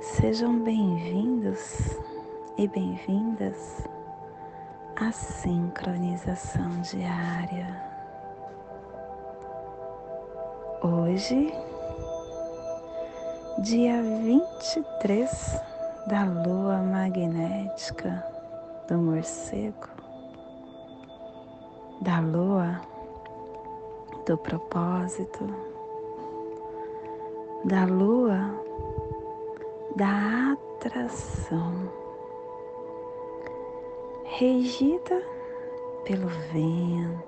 Sejam bem-vindos e bem-vindas à sincronização diária. Hoje, dia 23 da lua magnética do morcego, da lua do propósito, da lua da atração, regida pelo vento.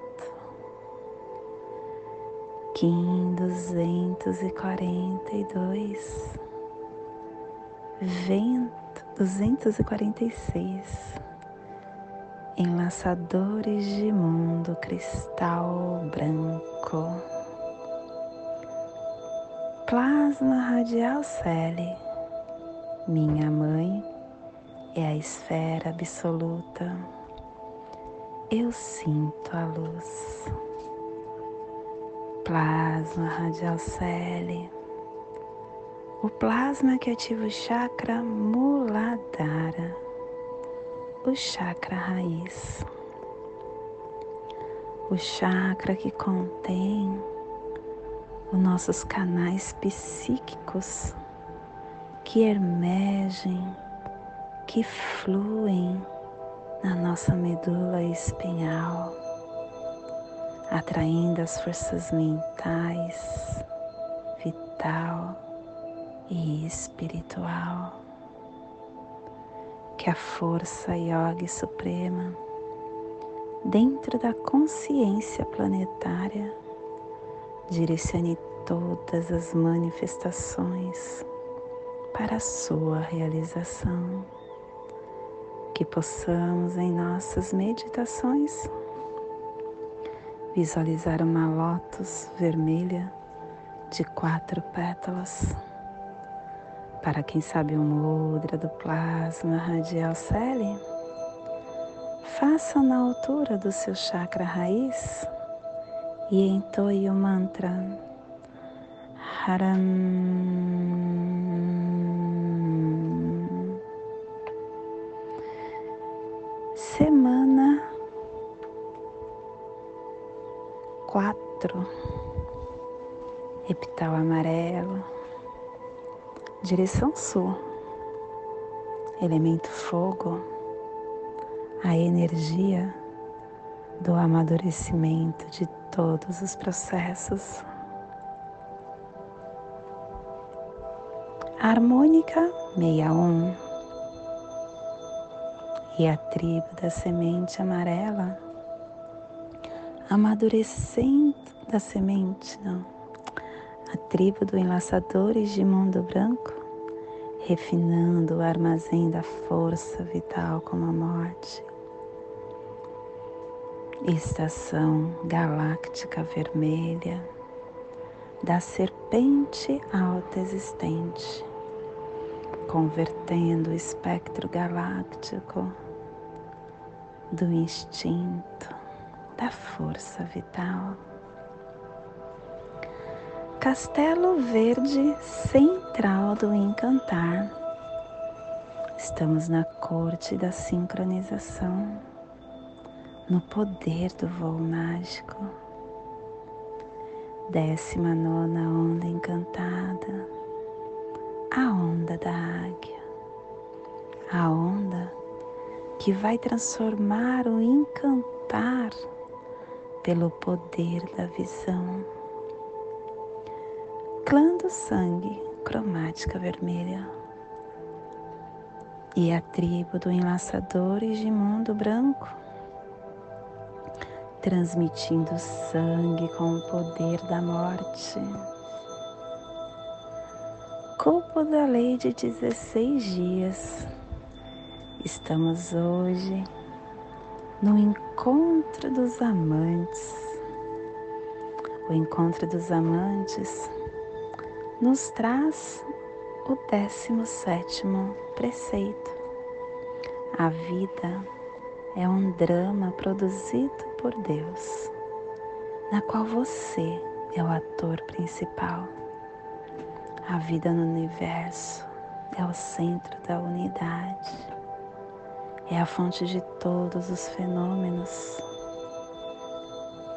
Kim 242, vento 246, enlaçadores de mundo cristal branco, plasma radial Cele, minha mãe é a esfera absoluta, eu sinto a luz. Plasma radial cele, o plasma que ativa o chakra muladhara, o chakra raiz, o chakra que contém os nossos canais psíquicos que emergem, que fluem na nossa medula espinhal atraindo as forças mentais, vital e espiritual. Que a força yoga suprema, dentro da consciência planetária, direcione todas as manifestações para a sua realização. Que possamos em nossas meditações visualizar uma lótus vermelha de quatro pétalas. Para quem sabe o mudra do plasma radial Celi, faça na altura do seu chakra raiz e entoie o mantra. Haram. Semana quatro, epital amarelo, direção sul, elemento fogo, a energia do amadurecimento de todos os processos. harmônica 61 e a tribo da semente amarela amadurecendo da semente, não. A tribo do enlaçadores de mundo branco, refinando o armazém da força vital como a morte. Estação galáctica vermelha da serpente alta existente, convertendo o espectro galáctico do instinto da força vital. Castelo Verde Central do Encantar. Estamos na corte da sincronização, no poder do voo mágico. Décima nona onda encantada, a onda da águia, a onda que vai transformar o encantar pelo poder da visão. Clã do sangue, cromática vermelha. E a tribo do enlaçadores de mundo branco, transmitindo sangue com o poder da morte. Culpo da lei de 16 dias. Estamos hoje no encontro dos amantes. O encontro dos amantes nos traz o décimo sétimo preceito. A vida é um drama produzido por Deus, na qual você é o ator principal. A vida no universo é o centro da unidade, é a fonte de todos os fenômenos.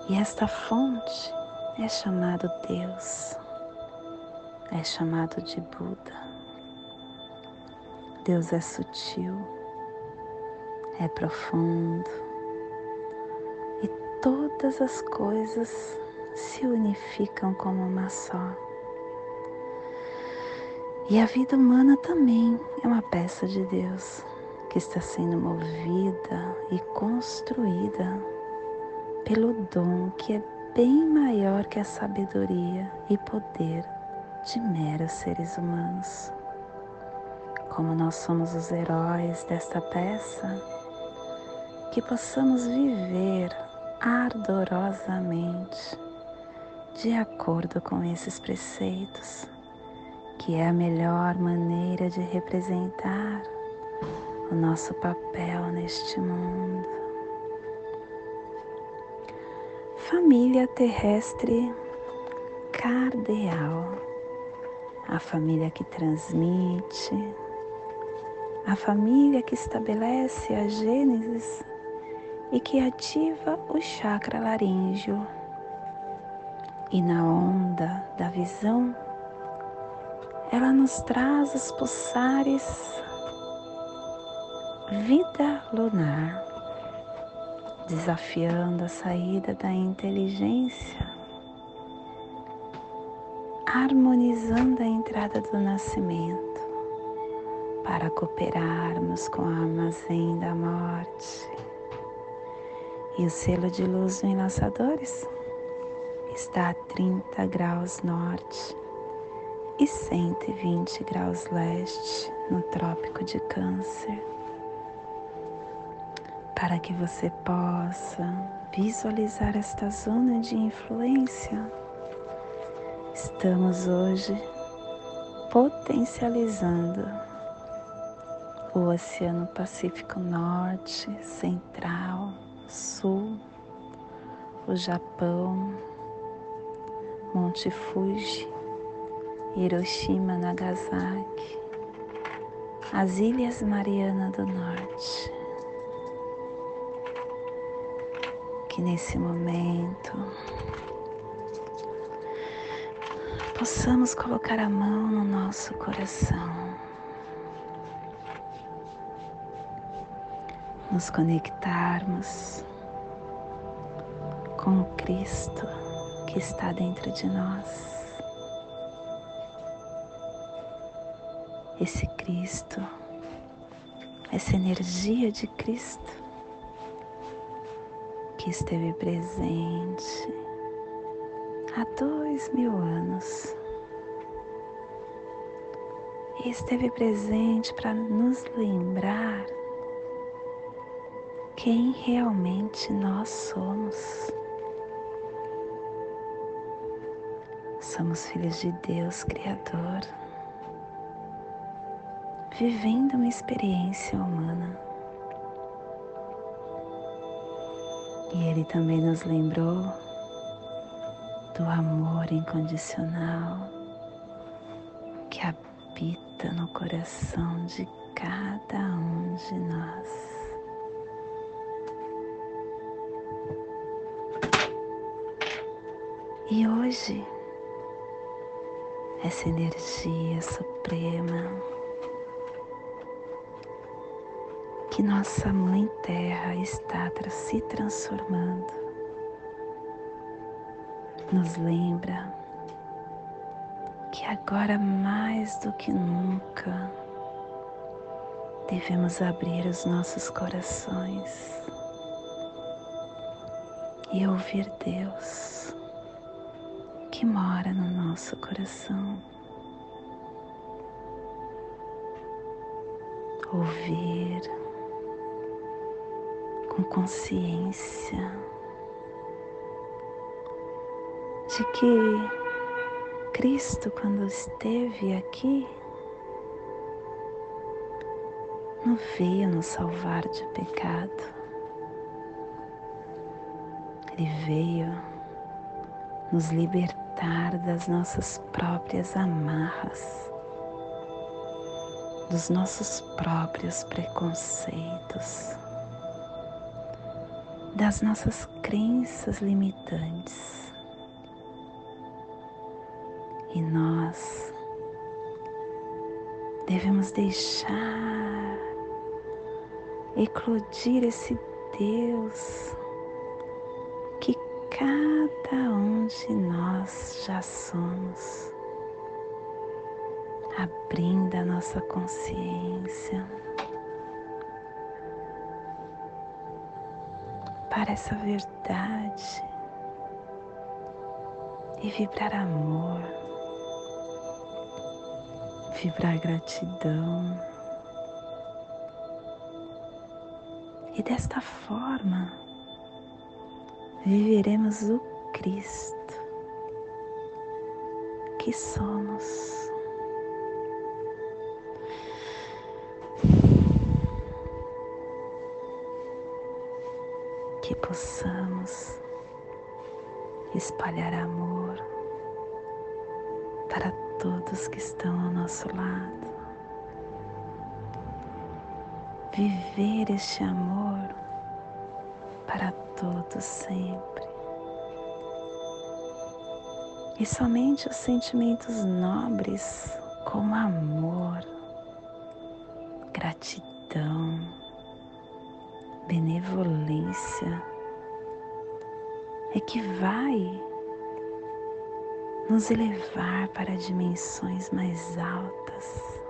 E esta fonte é chamado Deus, é chamado de Buda. Deus é sutil, é profundo e todas as coisas se unificam como uma só. E a vida humana também é uma peça de Deus que está sendo movida e construída pelo dom que é bem maior que a sabedoria e poder de meros seres humanos. Como nós somos os heróis desta peça, que possamos viver ardorosamente de acordo com esses preceitos que é a melhor maneira de representar o nosso papel neste mundo. Família terrestre cardeal, a família que transmite, a família que estabelece a gênesis e que ativa o chakra laríngeo. E na onda da visão ela nos traz os pulsares vida lunar, desafiando a saída da inteligência, harmonizando a entrada do nascimento para cooperarmos com o armazém da morte. E o selo de luz do enlaçadores está a 30 graus norte e 120 graus leste no Trópico de Câncer, para que você possa visualizar esta zona de influência. Estamos hoje potencializando o Oceano Pacífico Norte, Central, Sul, o Japão, Monte Fuji Hiroshima, Nagasaki, as Ilhas Mariana do Norte. Que nesse momento possamos colocar a mão no nosso coração, nos conectarmos com o Cristo que está dentro de nós. esse Cristo, essa energia de Cristo que esteve presente há dois mil anos e esteve presente para nos lembrar quem realmente nós somos. Somos filhos de Deus Criador vivendo uma experiência humana. E Ele também nos lembrou do amor incondicional que habita no coração de cada um de nós. E hoje, essa energia suprema que nossa Mãe Terra está se transformando. Nos lembra que agora mais do que nunca devemos abrir os nossos corações e ouvir Deus que mora no nosso coração. Ouvir com consciência de que Cristo, quando esteve aqui, não veio nos salvar de pecado. Ele veio nos libertar das nossas próprias amarras, dos nossos próprios preconceitos, das nossas crenças limitantes. E nós devemos deixar eclodir esse Deus que cada um de nós já somos, abrindo a nossa consciência para essa verdade e vibrar amor vibrar gratidão. E desta forma viveremos o Cristo que somos. Que possamos espalhar amor para todos que estão ao nosso lado. Viver este amor para todos sempre. E somente os sentimentos nobres, como amor, gratidão, benevolência, é que vai nos elevar para dimensões mais altas.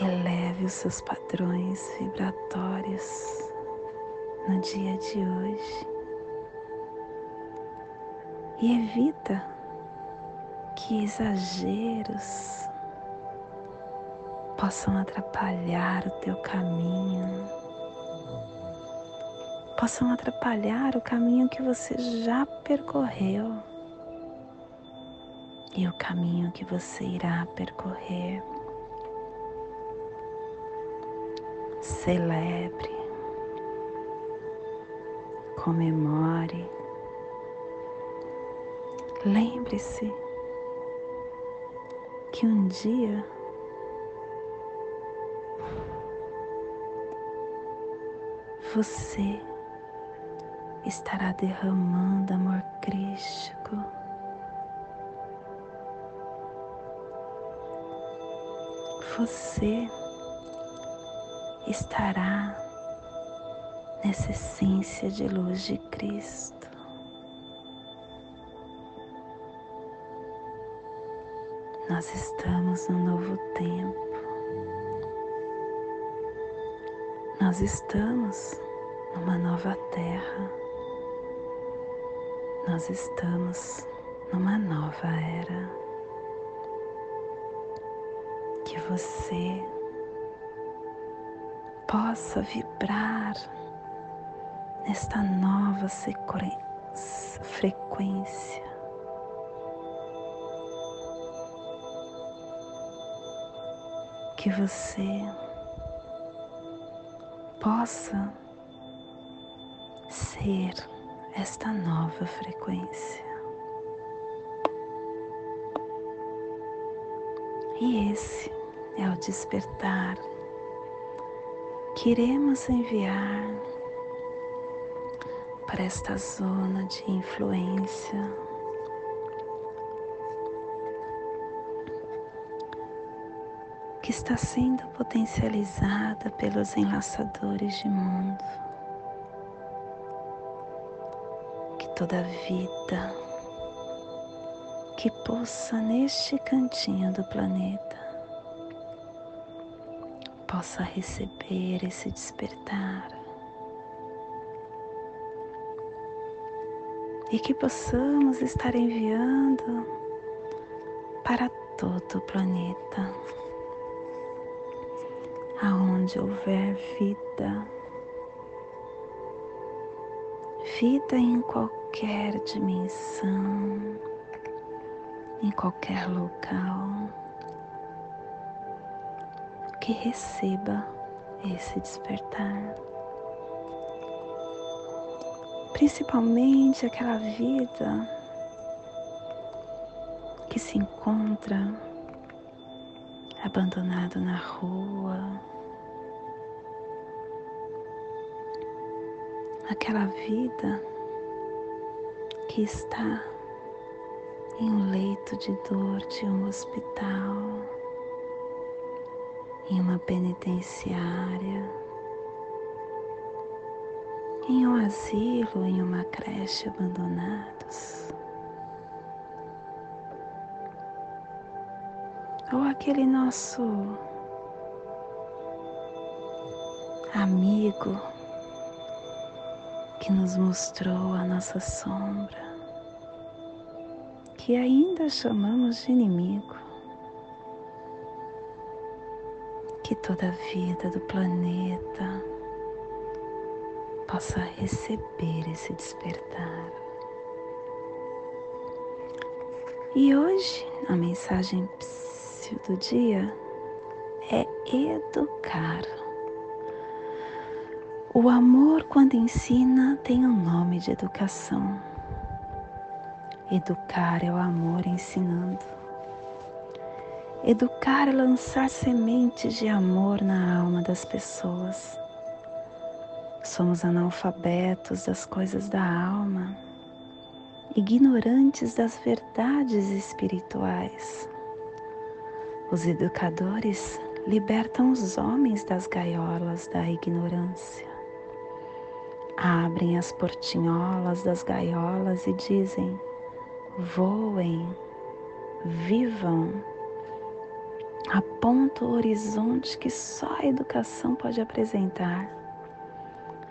Eleve os seus padrões vibratórios no dia de hoje e evita que exageros possam atrapalhar o teu caminho possam atrapalhar o caminho que você já percorreu e o caminho que você irá percorrer. Celebre, comemore, lembre-se que um dia você estará derramando amor crístico. Você estará nessa essência de luz de Cristo. Nós estamos num novo tempo. Nós estamos numa nova terra nós estamos numa nova era. Que você possa vibrar nesta nova frequência. Que você possa ser esta nova frequência. E esse é o despertar que iremos enviar para esta zona de influência. Que está sendo potencializada pelos enlaçadores de mundo. toda vida que possa neste cantinho do planeta possa receber esse despertar e que possamos estar enviando para todo o planeta, aonde houver vida, vida em qualquer dimensão, em qualquer local, que receba esse despertar. Principalmente aquela vida que se encontra abandonado na rua, aquela vida que está em um leito de dor de um hospital, em uma penitenciária, em um asilo, em uma creche abandonados. Ou aquele nosso amigo que nos mostrou a nossa sombra que ainda chamamos de inimigo, que toda a vida do planeta possa receber esse despertar. E hoje a mensagem do dia é educar. O amor, quando ensina, tem o um nome de educação. Educar é o amor ensinando. Educar é lançar sementes de amor na alma das pessoas. Somos analfabetos das coisas da alma, ignorantes das verdades espirituais. Os educadores libertam os homens das gaiolas da ignorância. Abrem as portinholas das gaiolas e dizem: voem, vivam, aponta o horizonte que só a educação pode apresentar.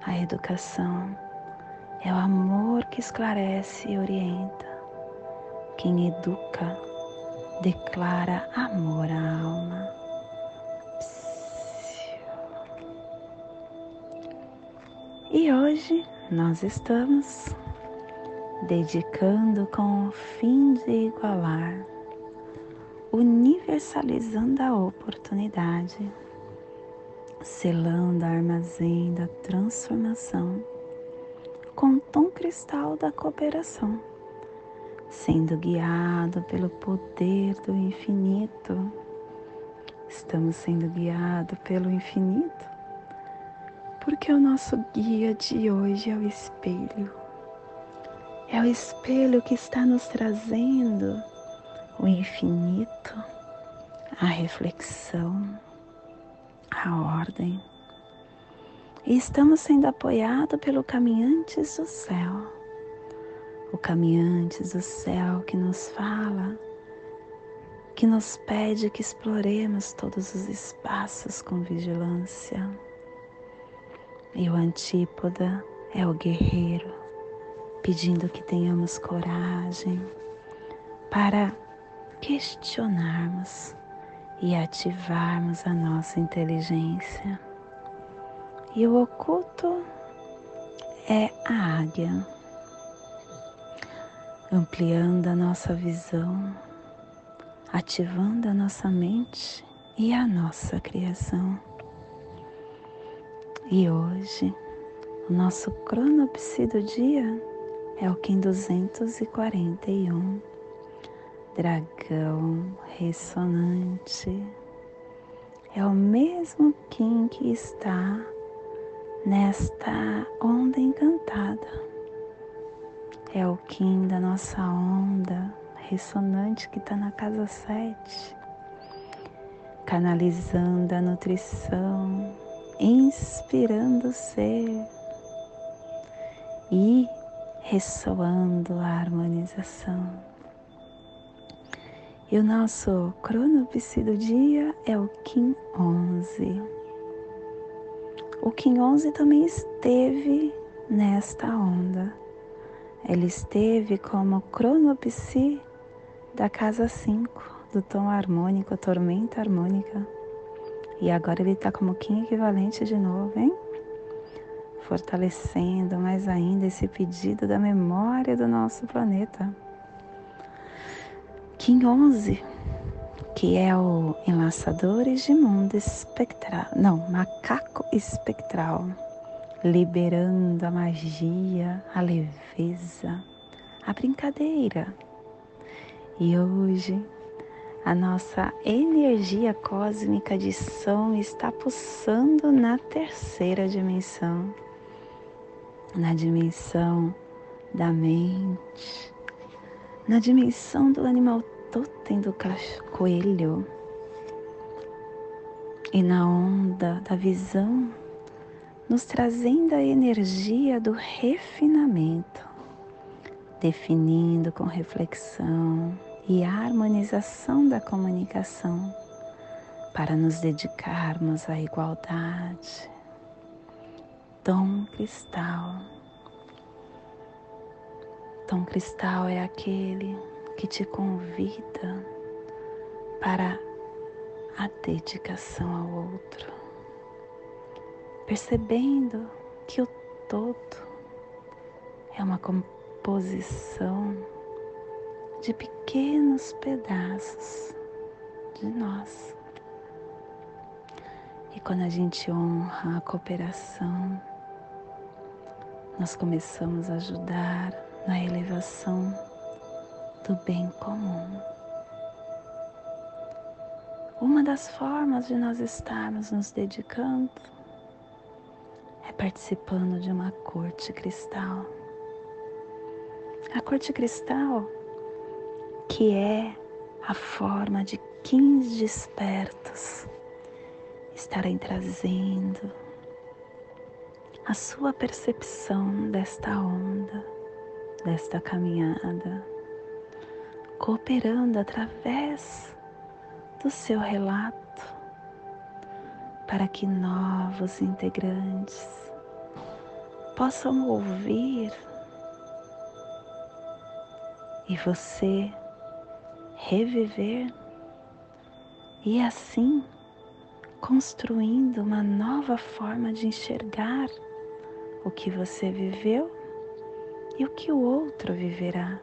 A educação é o amor que esclarece e orienta. Quem educa declara amor à alma. E hoje nós estamos dedicando com o fim de igualar, universalizando a oportunidade, selando a armazém da transformação com o tom cristal da cooperação, sendo guiado pelo poder do infinito. Estamos sendo guiados pelo infinito, porque o nosso guia de hoje é o espelho é o espelho que está nos trazendo o infinito, a reflexão, a ordem. E estamos sendo apoiados pelo Caminhantes do Céu. O Caminhantes do Céu que nos fala, que nos pede que exploremos todos os espaços com vigilância. E o antípoda é o guerreiro pedindo que tenhamos coragem para questionarmos e ativarmos a nossa inteligência. E o oculto é a águia, ampliando a nossa visão, ativando a nossa mente e a nossa criação. E hoje, o nosso cronopsi do dia é o Kim 241, dragão ressonante. É o mesmo Kim que está nesta onda encantada. É o Kim da nossa onda ressonante que está na casa 7, canalizando a nutrição, inspirando o ser e ressoando a harmonização. E o nosso cronopsi do dia é o Kim 11. O Kim 11 também esteve nesta onda. Ele esteve como cronopsi da casa 5, do tom harmônico, tormenta harmônica. E agora ele está como Kim equivalente de novo, hein? fortalecendo mais ainda esse pedido da memória do nosso planeta. Kim 11, que é o Enlaçadores de Mundo Espectral, não, Macaco Espectral, liberando a magia, a leveza, a brincadeira. E hoje a nossa energia cósmica de som está pulsando na terceira dimensão, na dimensão da mente, na dimensão do animal totem do coelho e na onda da visão, nos trazendo a energia do refinamento, definindo com reflexão e harmonização da comunicação para nos dedicarmos à igualdade. Tom cristal. Tom cristal é aquele que te convida para a dedicação ao outro, percebendo que o todo é uma composição de pequenos pedaços de nós. E quando a gente honra a cooperação, nós começamos a ajudar na elevação do bem comum. Uma das formas de nós estarmos nos dedicando é participando de uma corte cristal. A corte cristal, que é a forma de 15 despertos, estarem trazendo a sua percepção desta onda, desta caminhada cooperando através do seu relato para que novos integrantes possam ouvir e você reviver e assim construindo uma nova forma de enxergar o que você viveu e o que o outro viverá.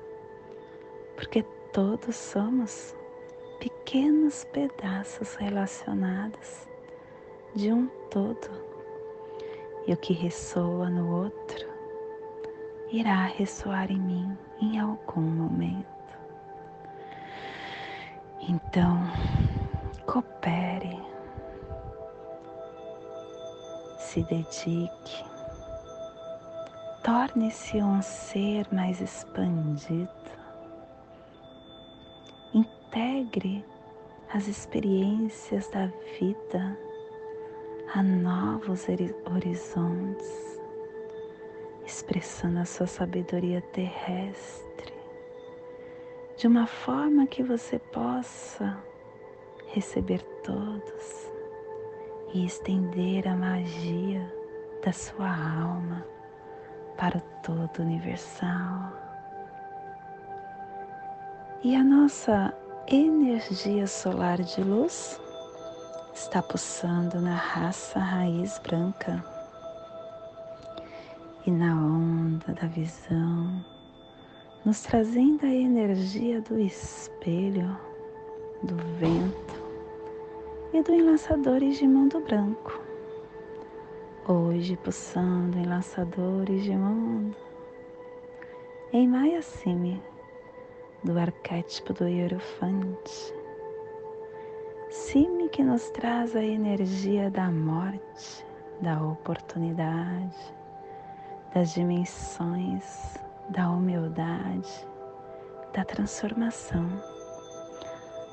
Porque todos somos pequenos pedaços relacionados de um todo, e o que ressoa no outro irá ressoar em mim em algum momento. Então, coopere, se dedique, torne-se um ser mais expandido Integre as experiências da vida a novos horizontes, expressando a sua sabedoria terrestre de uma forma que você possa receber todos e estender a magia da sua alma para o todo universal. E a nossa energia solar de luz está pulsando na raça raiz branca e na onda da visão, nos trazendo a energia do espelho, do vento e do enlaçadores de mundo branco. Hoje pulsando enlaçadores de mundo em Maya Simi do arquétipo do Hierofante. Cime que nos traz a energia da morte, da oportunidade, das dimensões, da humildade, da transformação.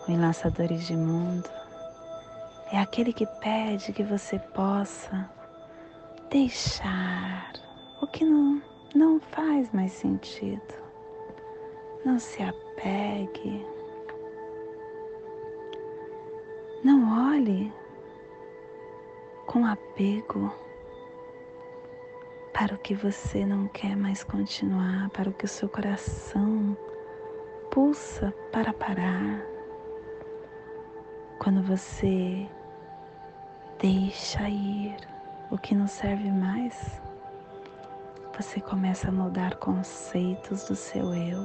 O Enlaçadores de Mundo é aquele que pede que você possa deixar o que não, não faz mais sentido não se apegue. Não olhe com apego para o que você não quer mais continuar, para o que o seu coração pulsa para parar. Quando você deixa ir o que não serve mais, você começa a mudar conceitos do seu eu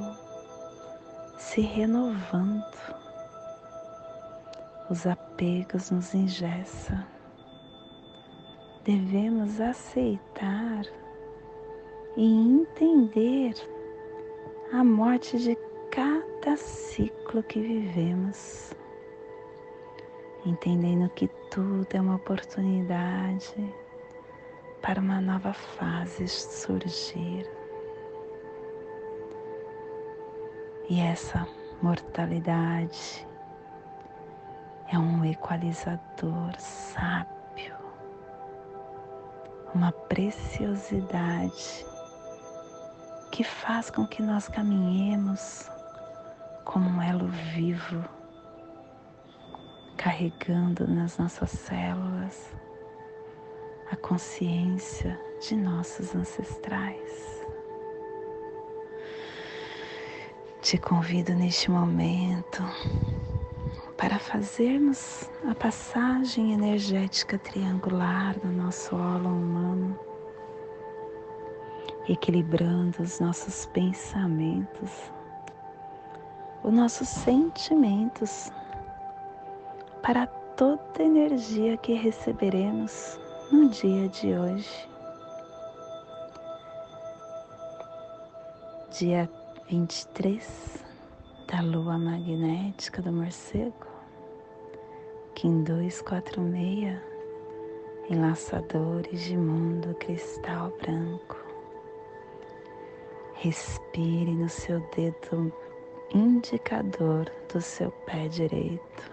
se renovando. Os apegos nos ingessa. Devemos aceitar e entender a morte de cada ciclo que vivemos, entendendo que tudo é uma oportunidade para uma nova fase surgir. E essa mortalidade é um equalizador sábio, uma preciosidade que faz com que nós caminhemos como um elo vivo, carregando nas nossas células a consciência de nossos ancestrais. Te convido neste momento para fazermos a passagem energética triangular do nosso holo humano equilibrando os nossos pensamentos, os nossos sentimentos, para toda energia que receberemos no dia de hoje. Dia 23 da lua magnética do morcego, Kim 246, enlaçadores de mundo cristal branco. Respire no seu dedo indicador do seu pé direito.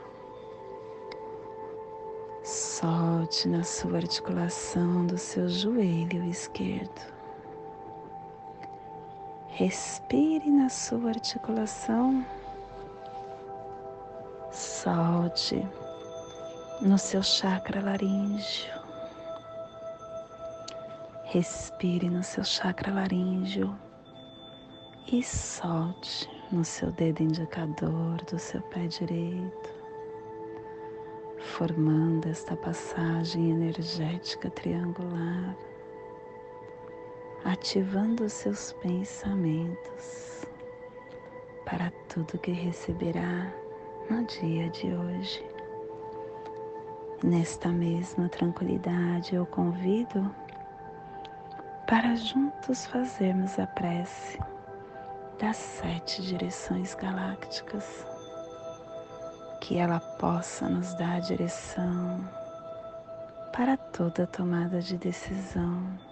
Solte na sua articulação do seu joelho esquerdo. Respire na sua articulação. Solte no seu chakra laríngeo. Respire no seu chakra laríngeo e solte no seu dedo indicador do seu pé direito, formando esta passagem energética triangular, ativando seus pensamentos para tudo que receberá no dia de hoje. Nesta mesma tranquilidade, eu convido para juntos fazermos a prece das sete direções galácticas, que ela possa nos dar a direção para toda tomada de decisão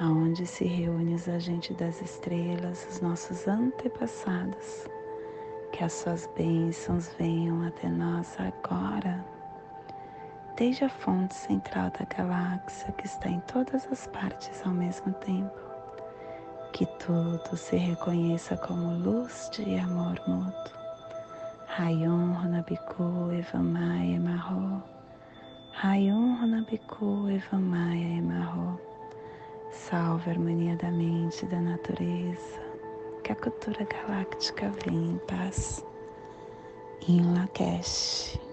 aonde se reúne os agentes das estrelas, os nossos antepassados, que as suas bênçãos venham até nós agora desde a fonte central da galáxia que está em todas as partes ao mesmo tempo. Que tudo se reconheça como luz de amor mútuo. Rayon Runabiku Evamaya Marro. Rayon Runabiku Evamaya Emarro. Salve a harmonia da mente e da natureza. Que a cultura galáctica venha em paz. Em Lakesh.